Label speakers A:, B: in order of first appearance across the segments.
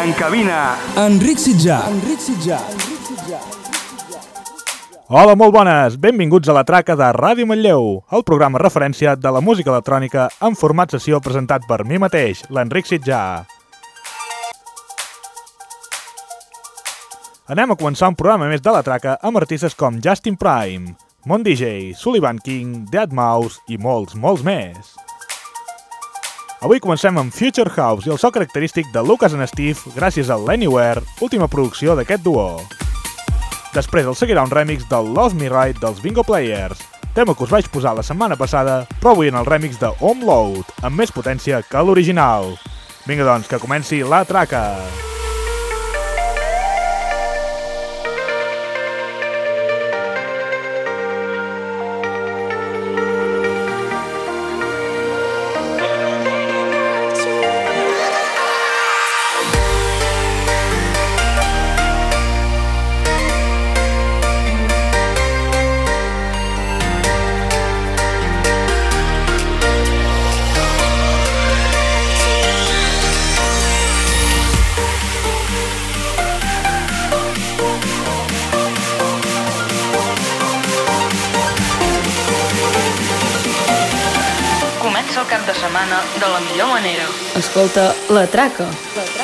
A: En cabina, Enric Sitjà. Enric Sitjà.
B: Hola, molt bones! Benvinguts a la traca de Ràdio Manlleu, el programa referència de la música electrònica en format sessió presentat per mi mateix, l'Enric Sitjà. Anem a començar un programa més de la traca amb artistes com Justin Prime, Mon DJ, Sullivan King, Dead Mouse i molts, molts més. Avui comencem amb Future House i el so característic de Lucas and Steve gràcies a l'Anywhere, última producció d'aquest duo. Després el seguirà un remix del Love Me Right dels Bingo Players, tema que us vaig posar la setmana passada, però avui en el remix de Home Load, amb més potència que l'original. Vinga doncs, que comenci la traca!
C: Comença setmana de la millor manera.
D: Escolta, la traca.
C: La traca.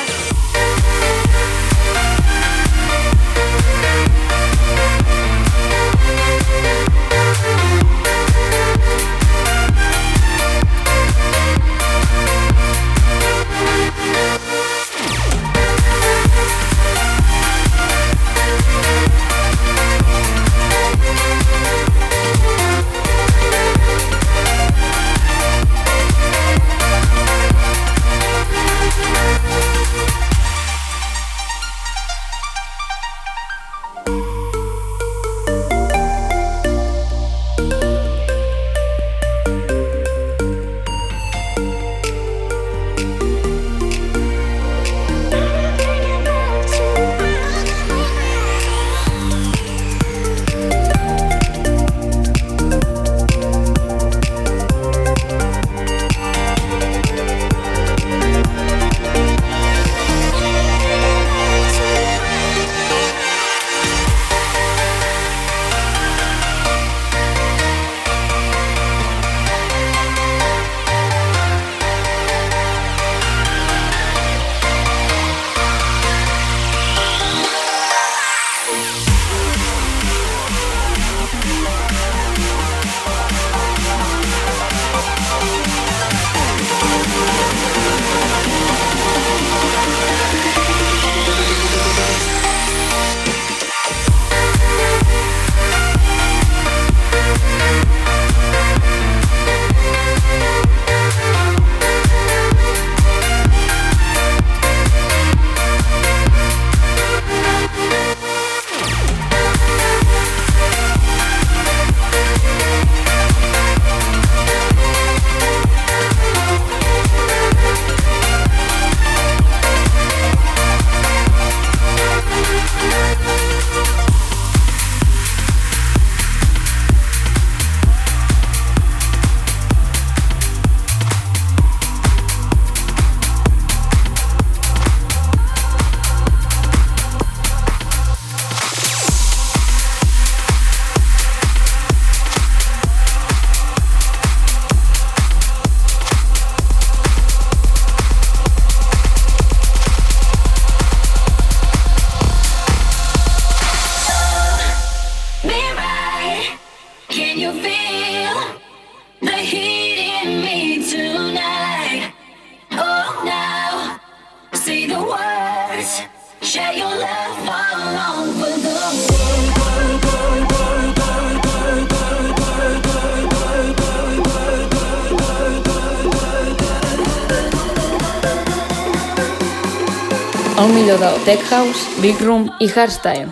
E: Del Tech House, Big Room i Hardstyle.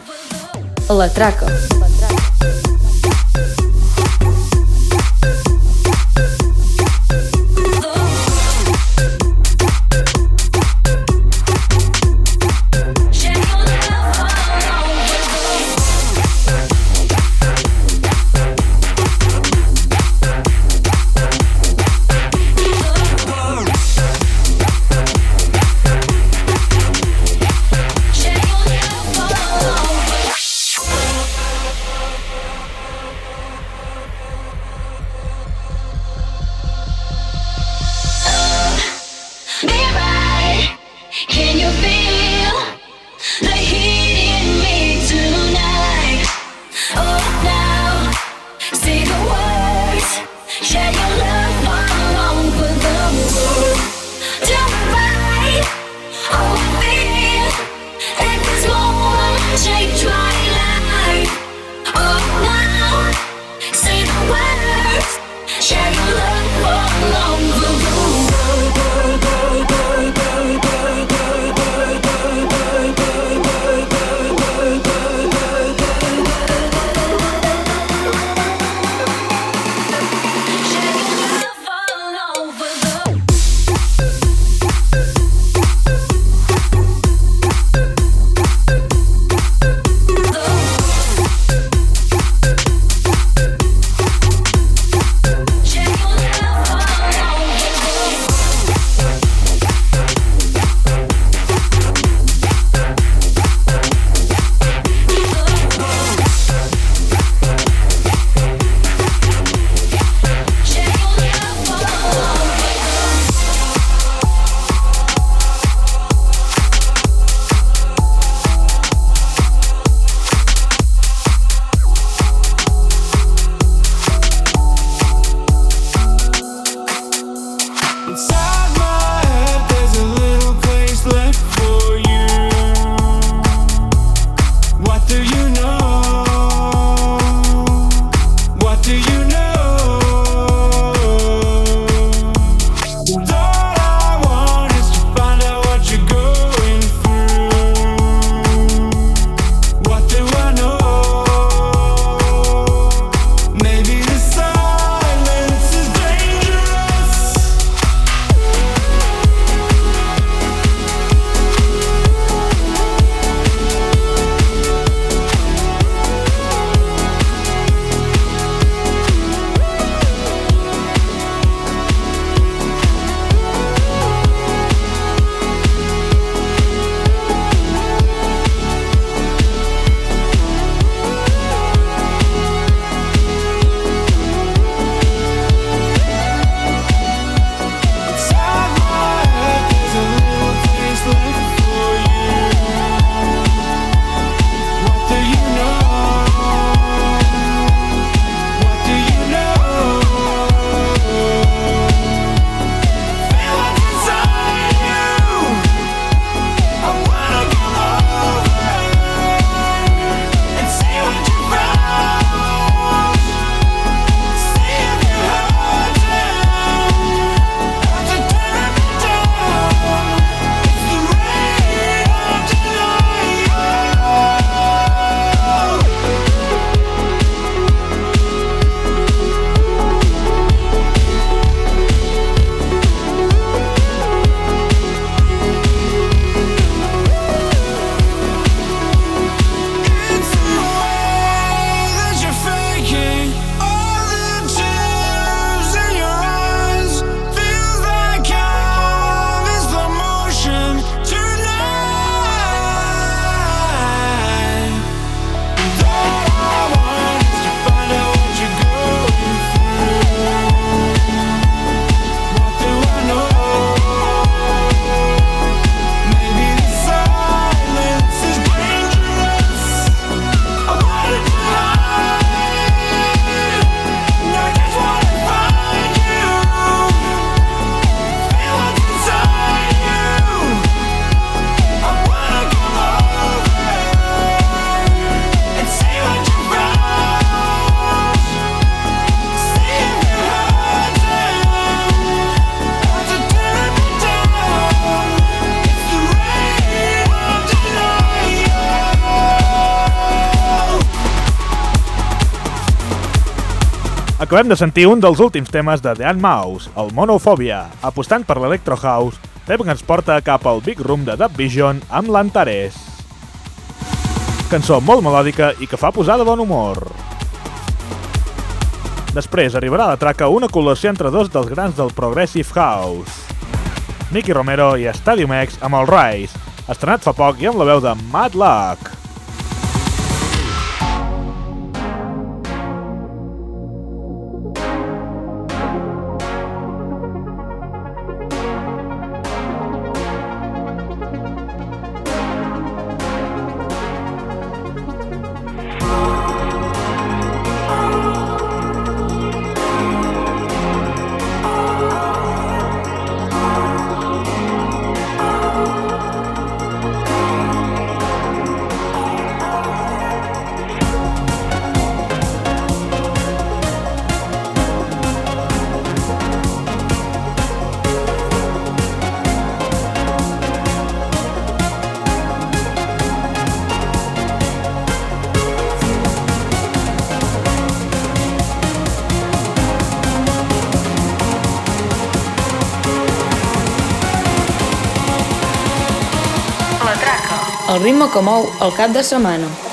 E: La Traca.
B: Acabem de sentir un dels últims temes de The Mouse, el Monophobia, apostant per l'Electro House, que ens porta cap al Big Room de Dub Vision amb l'Antares. Cançó molt melòdica i que fa posar de bon humor. Després arribarà a la traca una col·lació entre dos dels grans del Progressive House. Nicky Romero i Stadium X amb el Rise, estrenat fa poc i amb la veu de Mad Luck.
D: Ritme que mou el cap de setmana.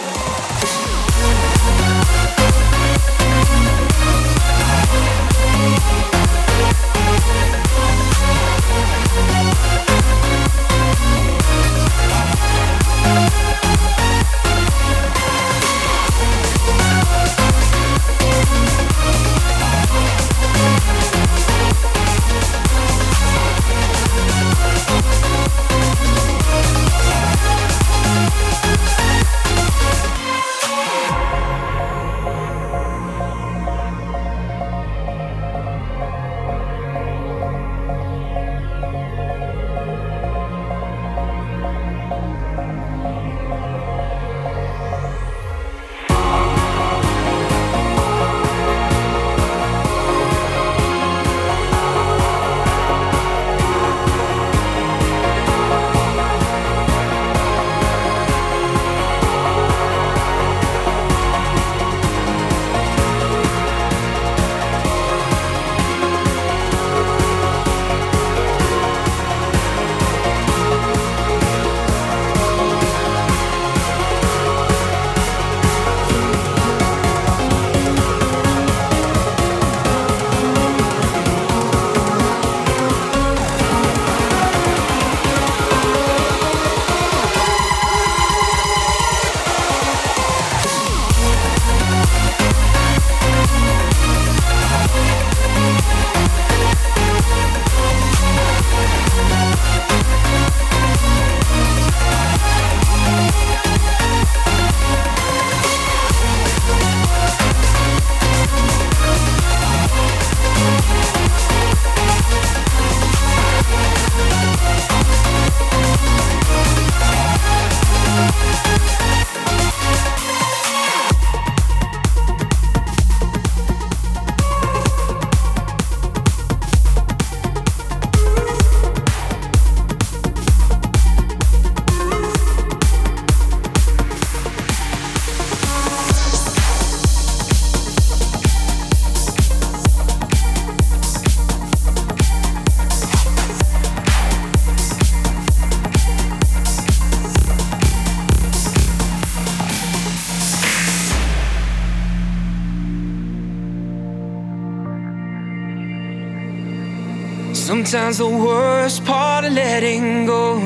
F: Sometimes the worst part of letting go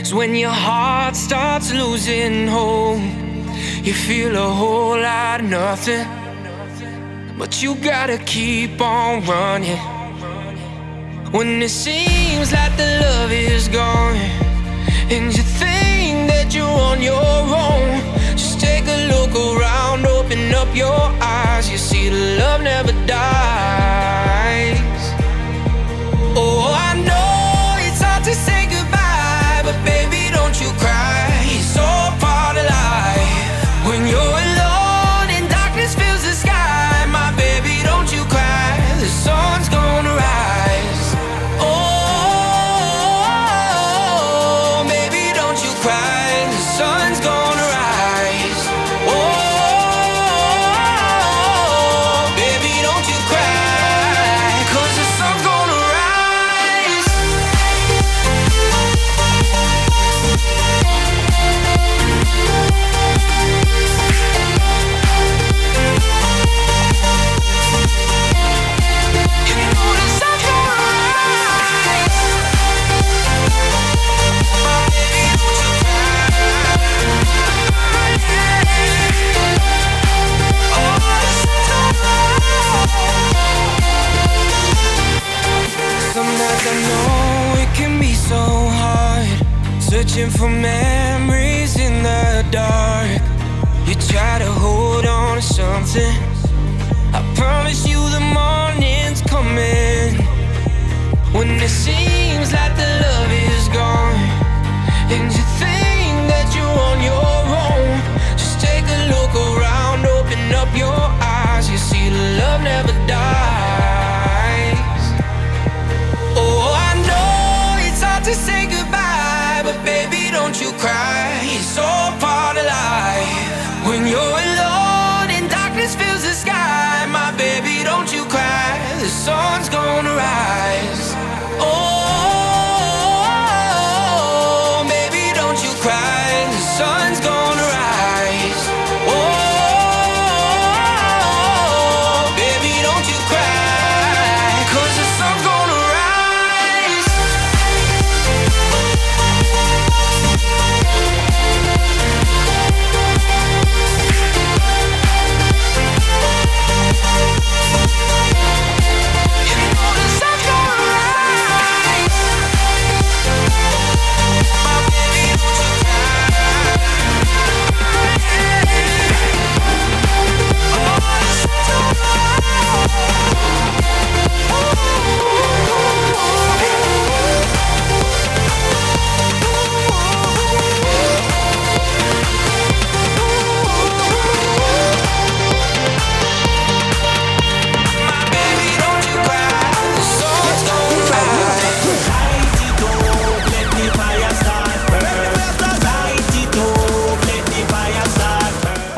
F: is when your heart starts losing hope. You feel a whole lot of nothing, but you gotta keep on running. When it seems like the love is gone, and you think that you're on your own, just take a look around, open up your eyes. You see, the love never dies.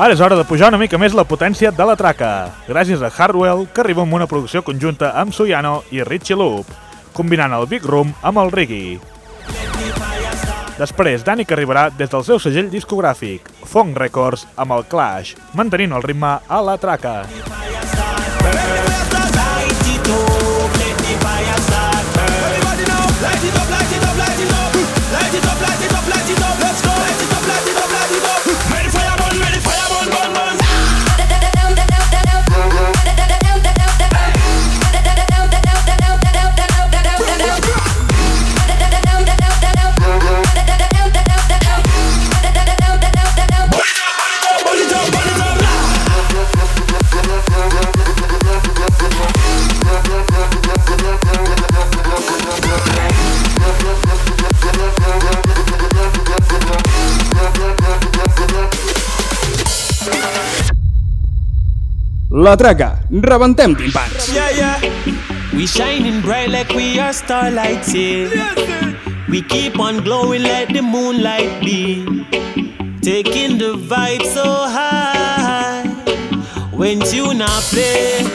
B: Ara és hora de pujar una mica més la potència de la traca, gràcies a Hardwell, que arriba amb una producció conjunta amb Suyano i Richie Loop, combinant el Big Room amb el reggae. Després, Dani que arribarà des del seu segell discogràfic, Fong Records, amb el Clash, mantenint el ritme a la traca.
A: La traca, rebentem timpans.
G: Yeah, yeah. We shining bright like we are starlight, yeah. We keep on glowing like the moonlight be. Taking the vibe so high. When you not play,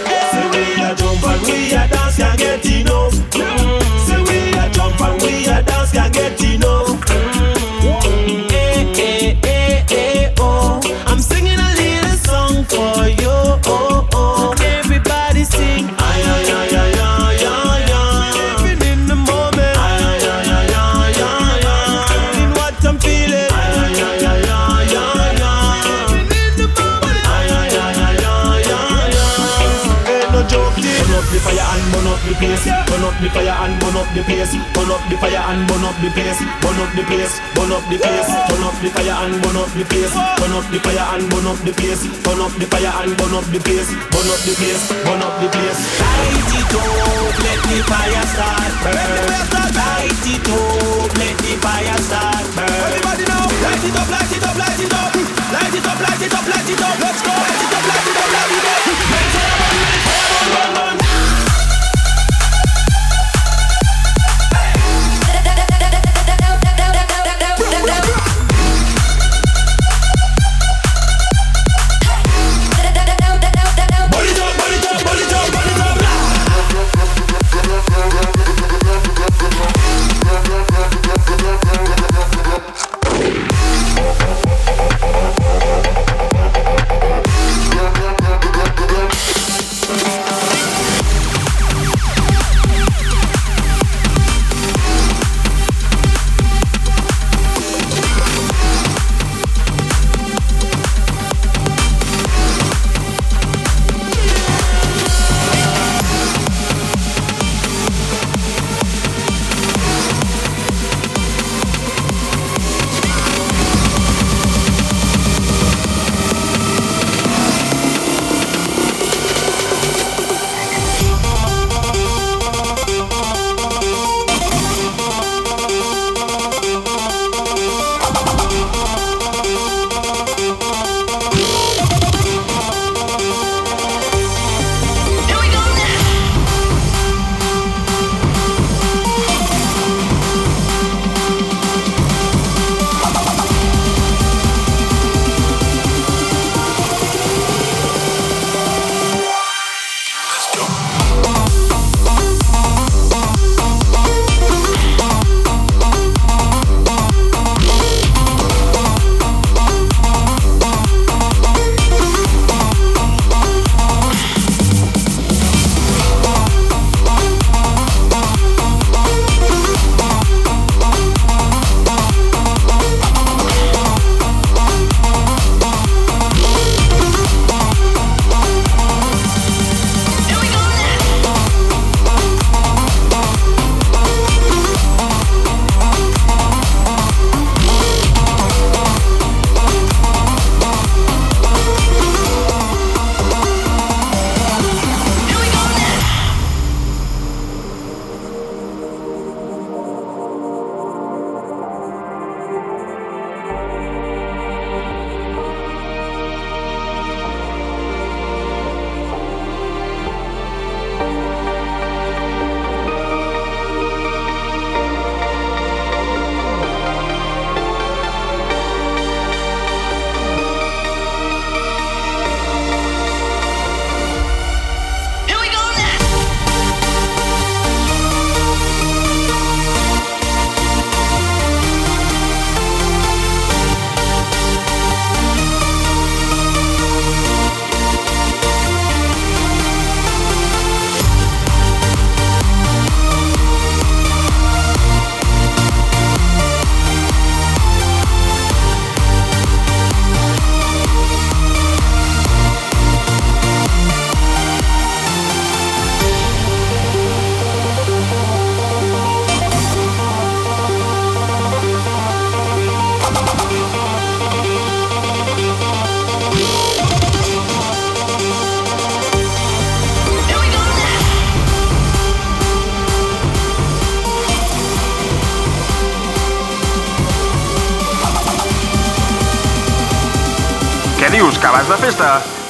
H: place. Burn up the fire and burn up the place. Burn up the fire and burn up the place. Burn up the place. Burn up the place. Turn up the fire and burn up the place. Burn up the fire and burn up the place. Turn up the fire and burn up the place. Burn up the place. Burn up the place.
G: Light it up, let the fire start burn. Light it up, let the fire start burn.
H: Everybody now, light it up, light it up, light it up. Light it up, light it up, light it up. Let's go. Light it up, light it up, light it up.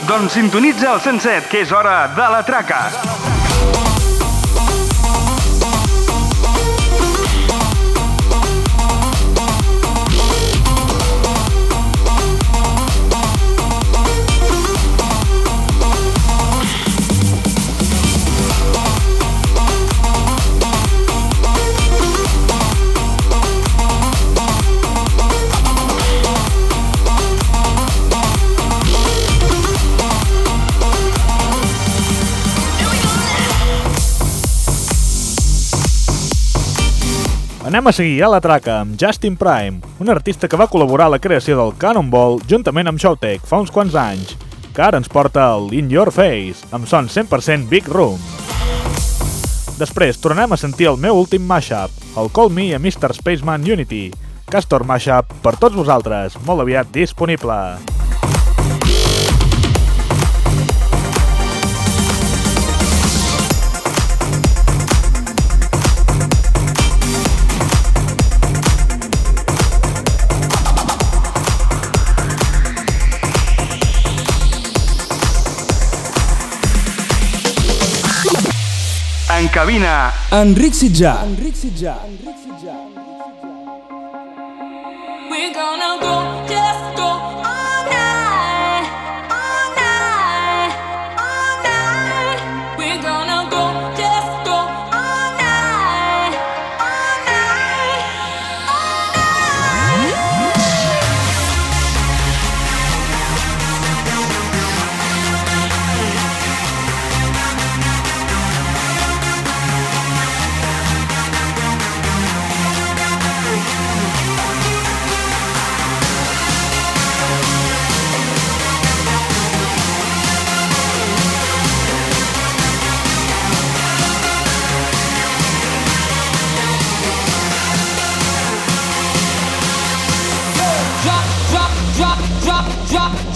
A: Doncs sintonitza el 107, que és hora de la traca.
B: Anem a seguir a la traca amb Justin Prime, un artista que va col·laborar a la creació del Cannonball juntament amb Showtech fa uns quants anys, que ara ens porta el In Your Face, amb son 100% Big Room. Després tornem a sentir el meu últim mashup, el Call Me a Mr. Spaceman Unity, Castor Mashup per tots vosaltres, molt aviat disponible.
A: Cabina, Enric Sitjà. Enric Sitjà.
E: We're gonna go, just go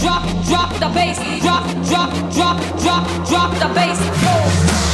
I: drop, drop, the bass. Drop, drop, drop, drop, drop the bass.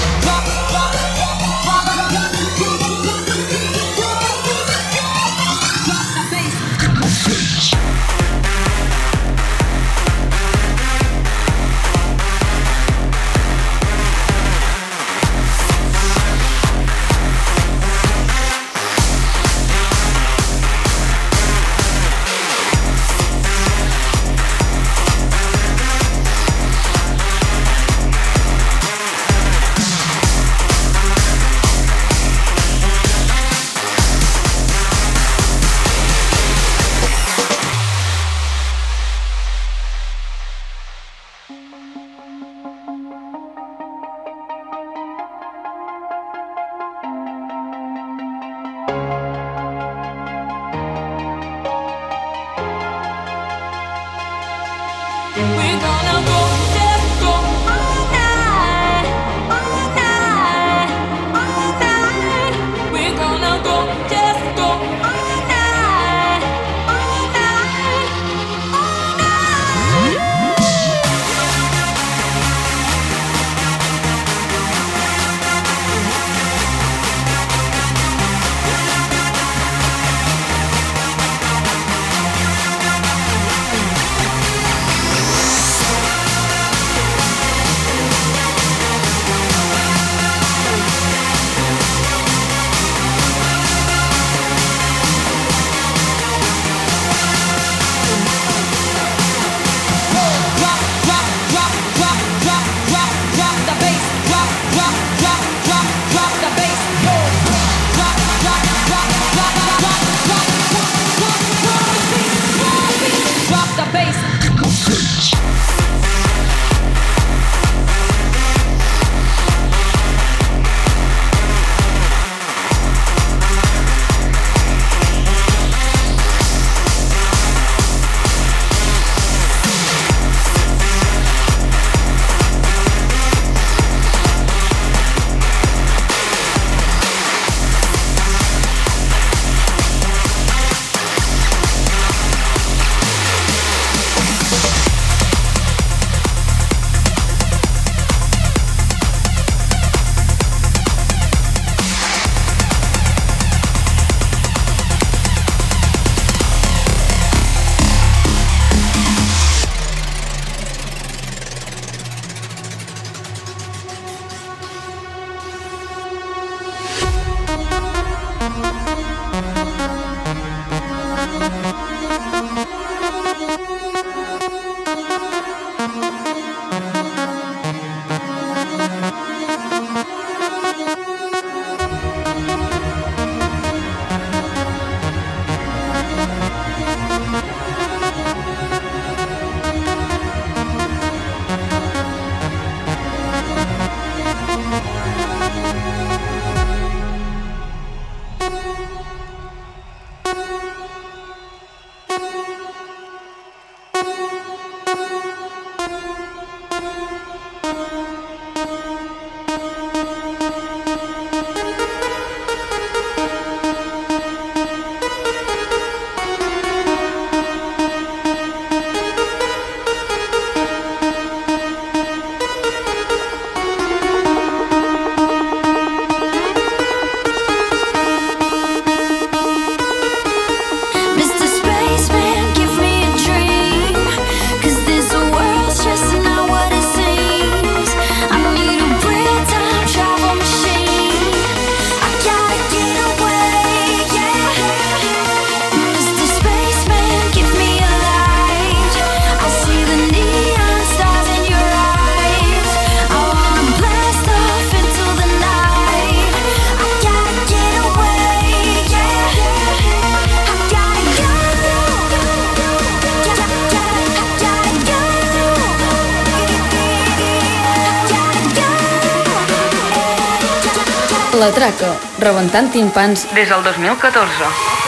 D: La Traca, rebentant timpans des del 2014.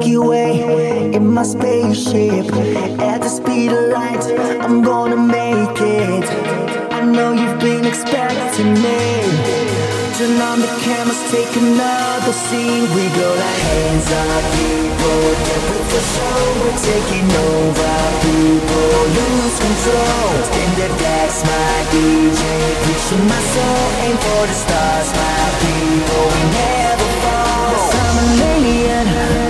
J: Milky Way. In my spaceship At the speed of light, I'm gonna make it. I know you've been expecting me. Turn on the cameras, take another scene. We go like hands up, people. Get with the show, we're taking over People. Lose control. Spin the decks, my DJ Pushing my soul, aim for the stars My people, we never fall. I'm an alien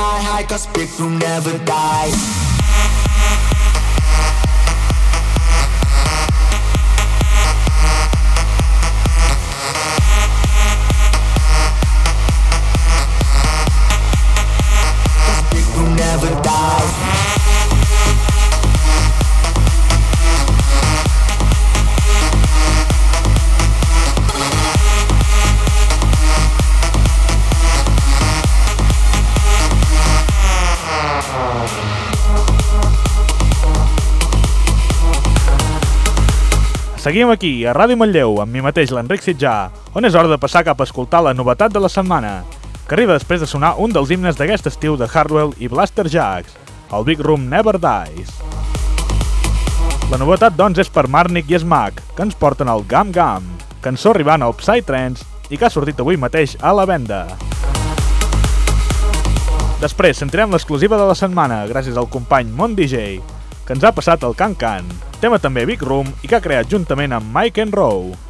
J: fly high, cause people never die.
B: Seguim aquí, a Ràdio Manlleu, amb mi mateix, l'Enric Sitjà, on és hora de passar cap a escoltar la novetat de la setmana, que arriba després de sonar un dels himnes d'aquest estiu de Hardwell i Blaster Jacks, el Big Room Never Dies. La novetat, doncs, és per Marnik i Smack, que ens porten el Gam Gam, cançó arribant al Psytrance i que ha sortit avui mateix a la venda. Després sentirem l'exclusiva de la setmana gràcies al company Mon DJ, que ens ha passat el Can Can, tema també Big Room i que ha creat juntament amb Mike and Rowe.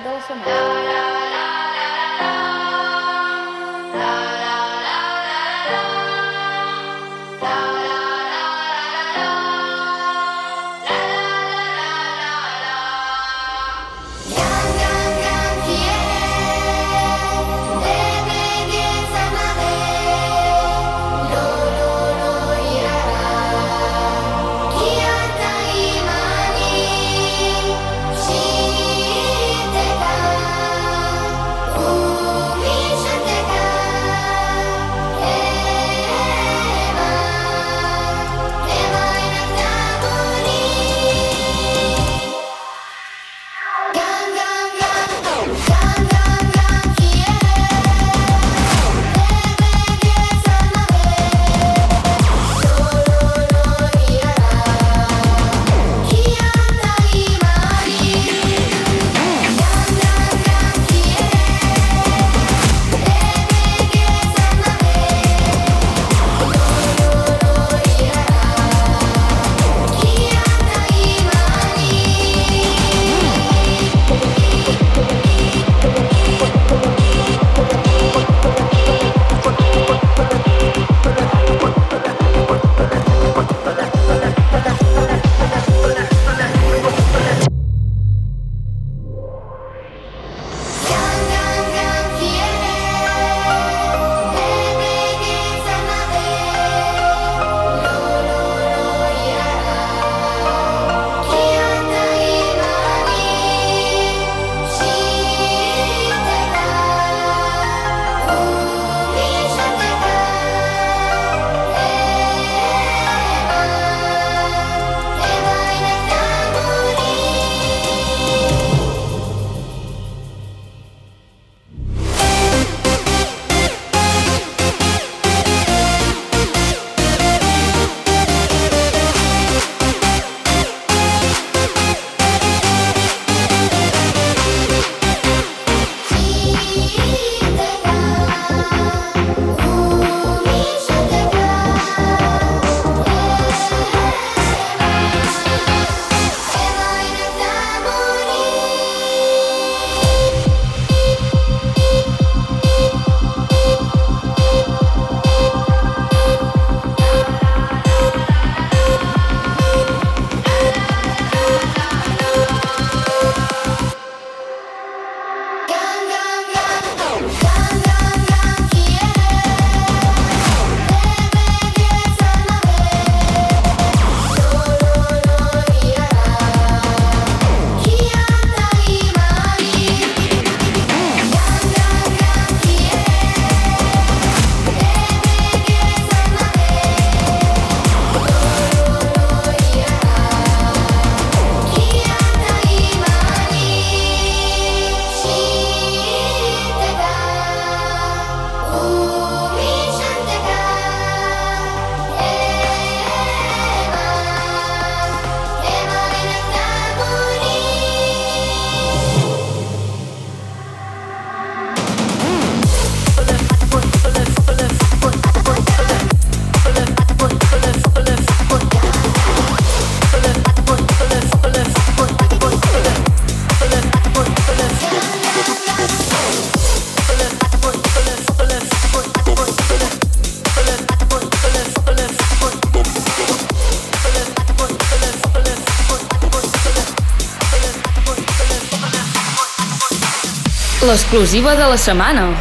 D: L'exclusiva de la setmana.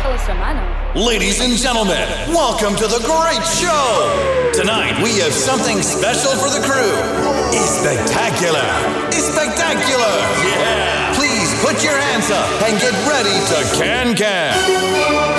K: Ladies and gentlemen, welcome to the great show. Tonight we have something special for the crew. It's spectacular. It's spectacular. Yeah. Please put your hands up and get ready to can can.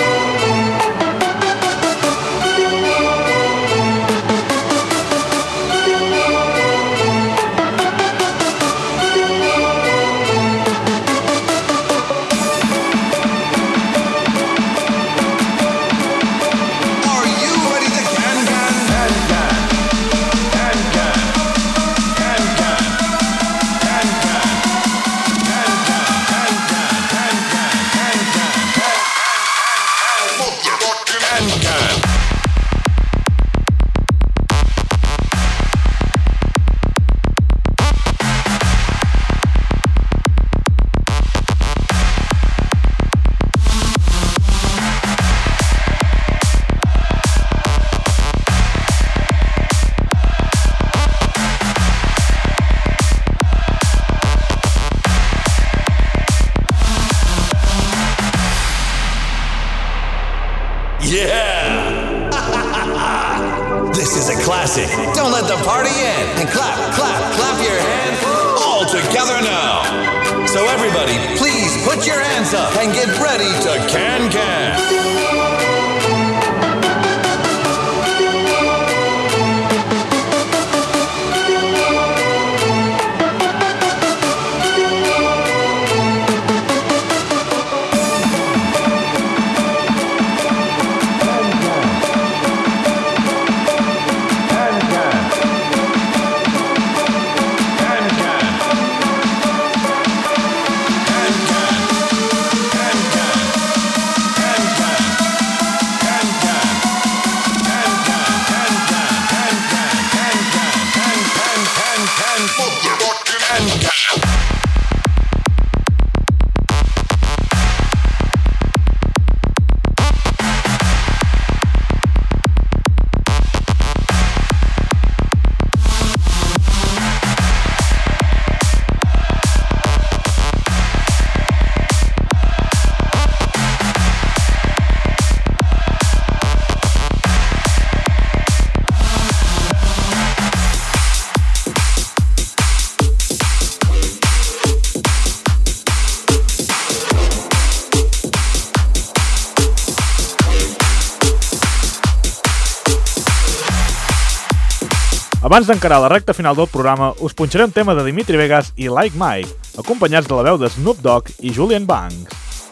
B: Abans d'encarar la recta final del programa, us punxaré un tema de Dimitri Vegas i Like Mike, acompanyats de la veu de Snoop Dogg i Julian Banks.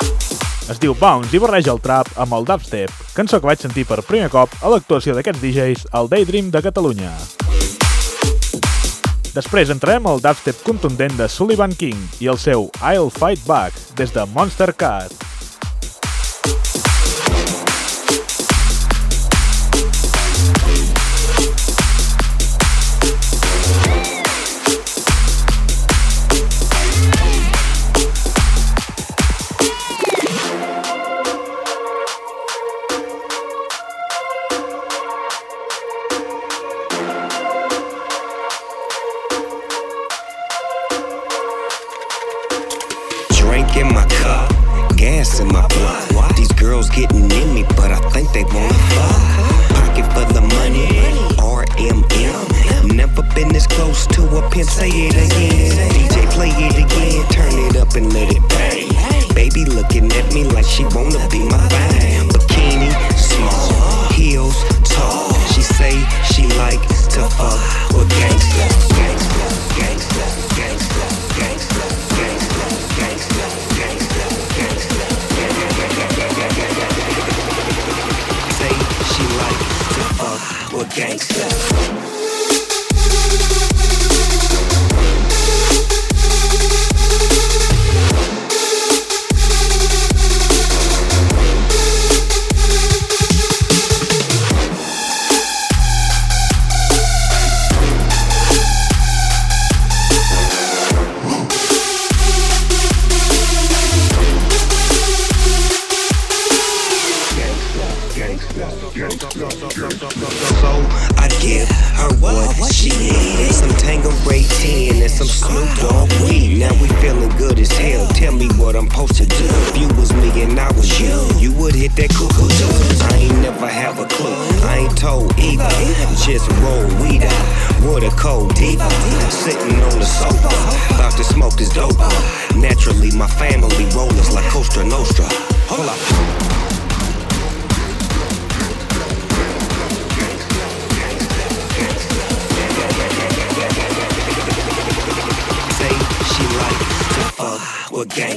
B: Es diu Bounce i barreja el trap amb el dubstep, cançó que vaig sentir per primer cop a l'actuació d'aquests DJs al Daydream de Catalunya. Després entrarem al dubstep contundent de Sullivan King i el seu I'll Fight Back des de Monster Cat.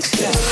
A: next step.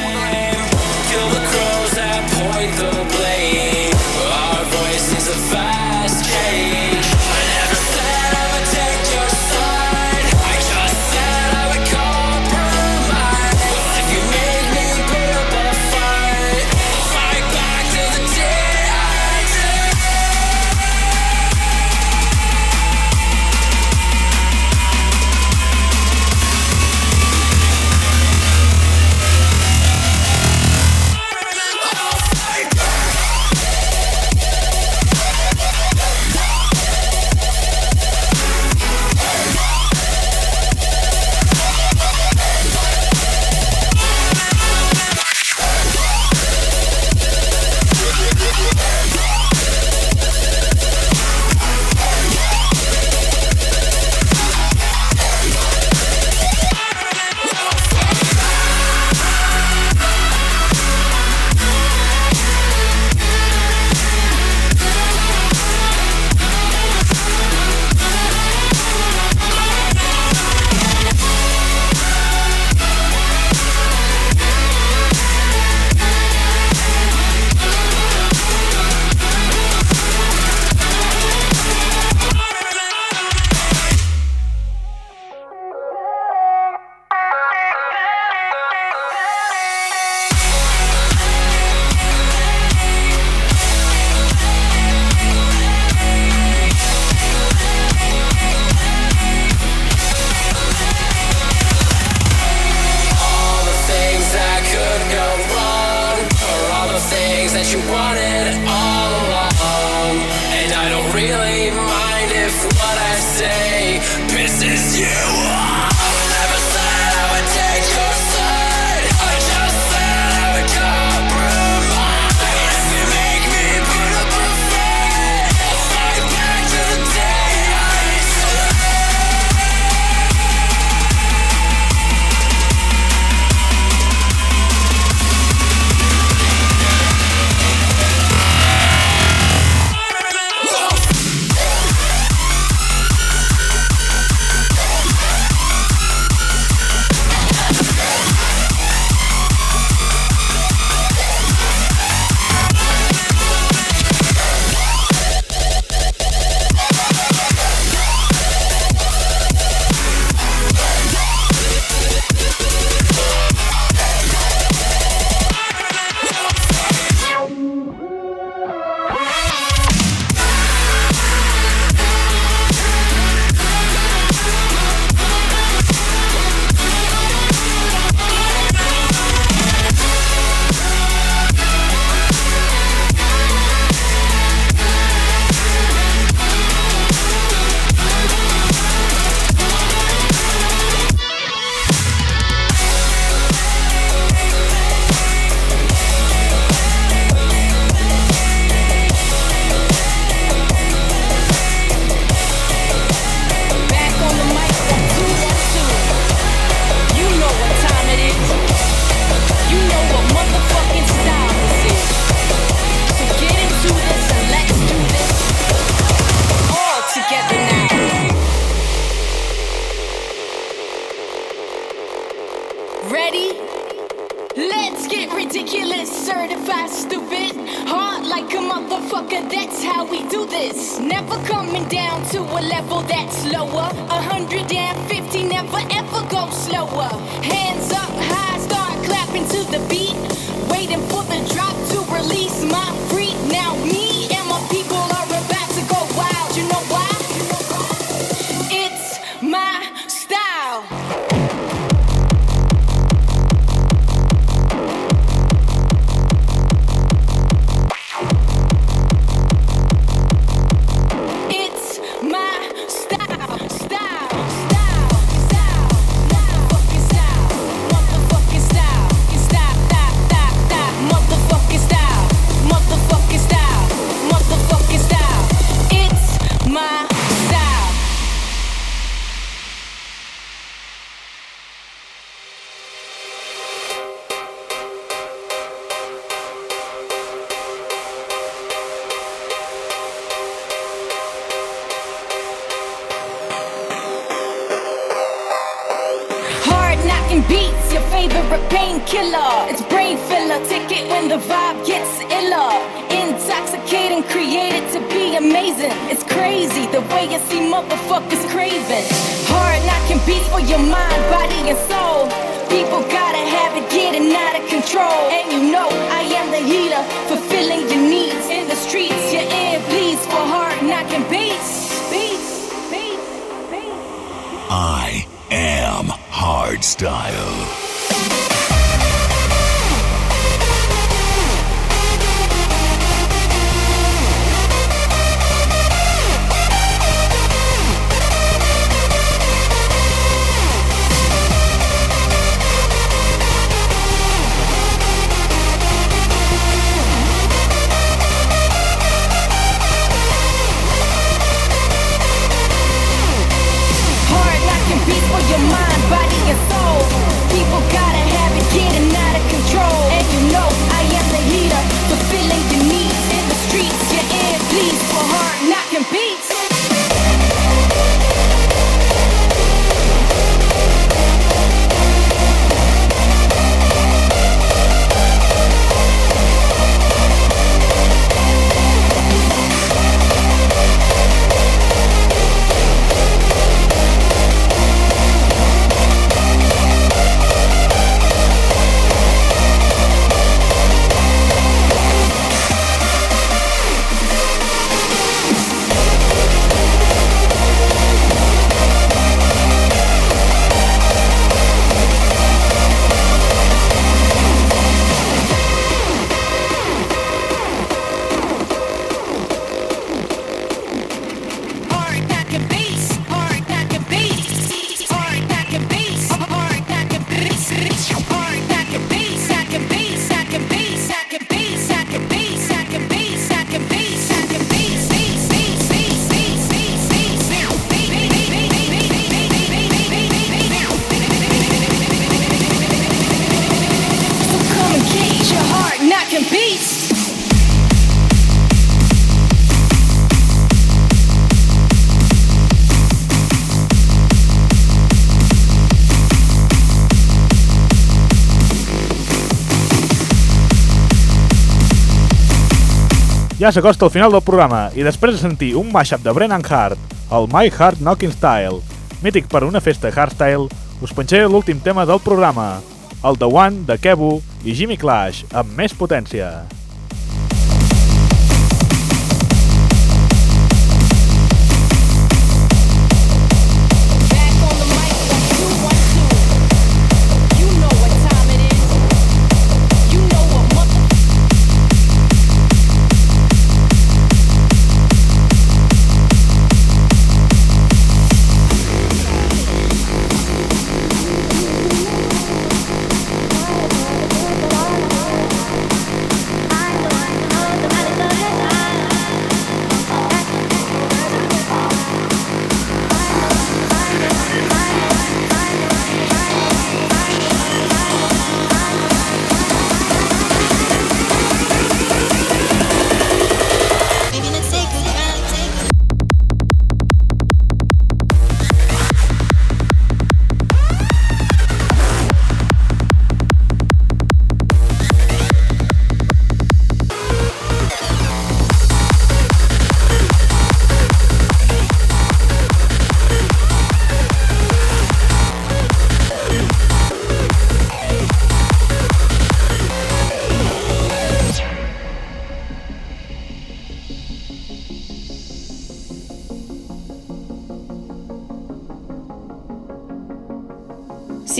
B: Ja s'acosta al final del programa i després de sentir un mashup de Brennan Hart, el My Heart Knocking Style, mític per una festa hardstyle, us penjaré l'últim tema del programa, el The One de Kebu i Jimmy Clash, amb més potència.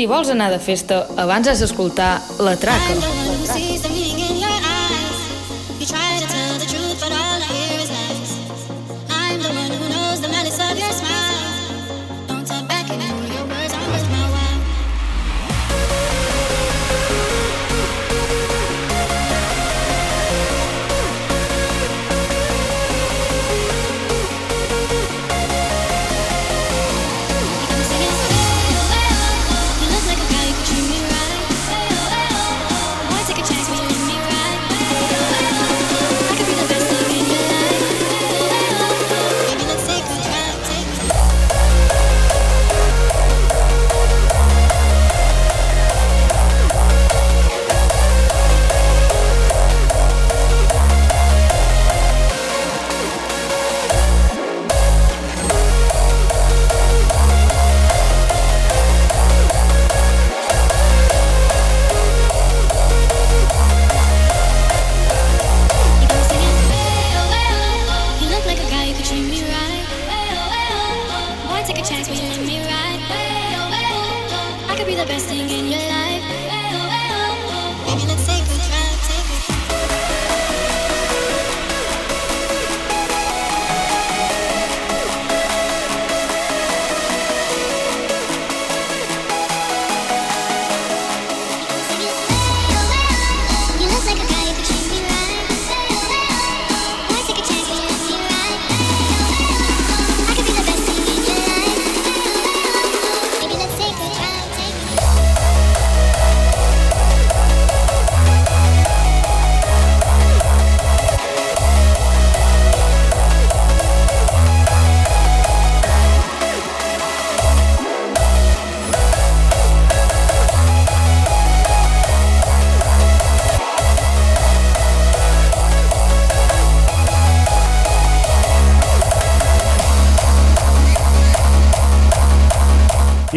D: Si vols anar de festa, abans has d'escoltar La Traca.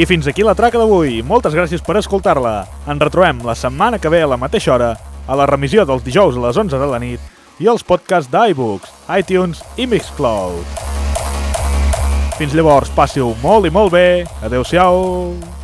B: Fins aquí la traca d'avui. Moltes gràcies per escoltar-la. Ens retrobem la setmana que ve a la mateixa hora, a la remissió dels dijous a les 11 de la nit i als podcasts d'iBooks, iTunes i Mixcloud. Fins llavors, passi-ho molt i molt bé. Adéu-siau.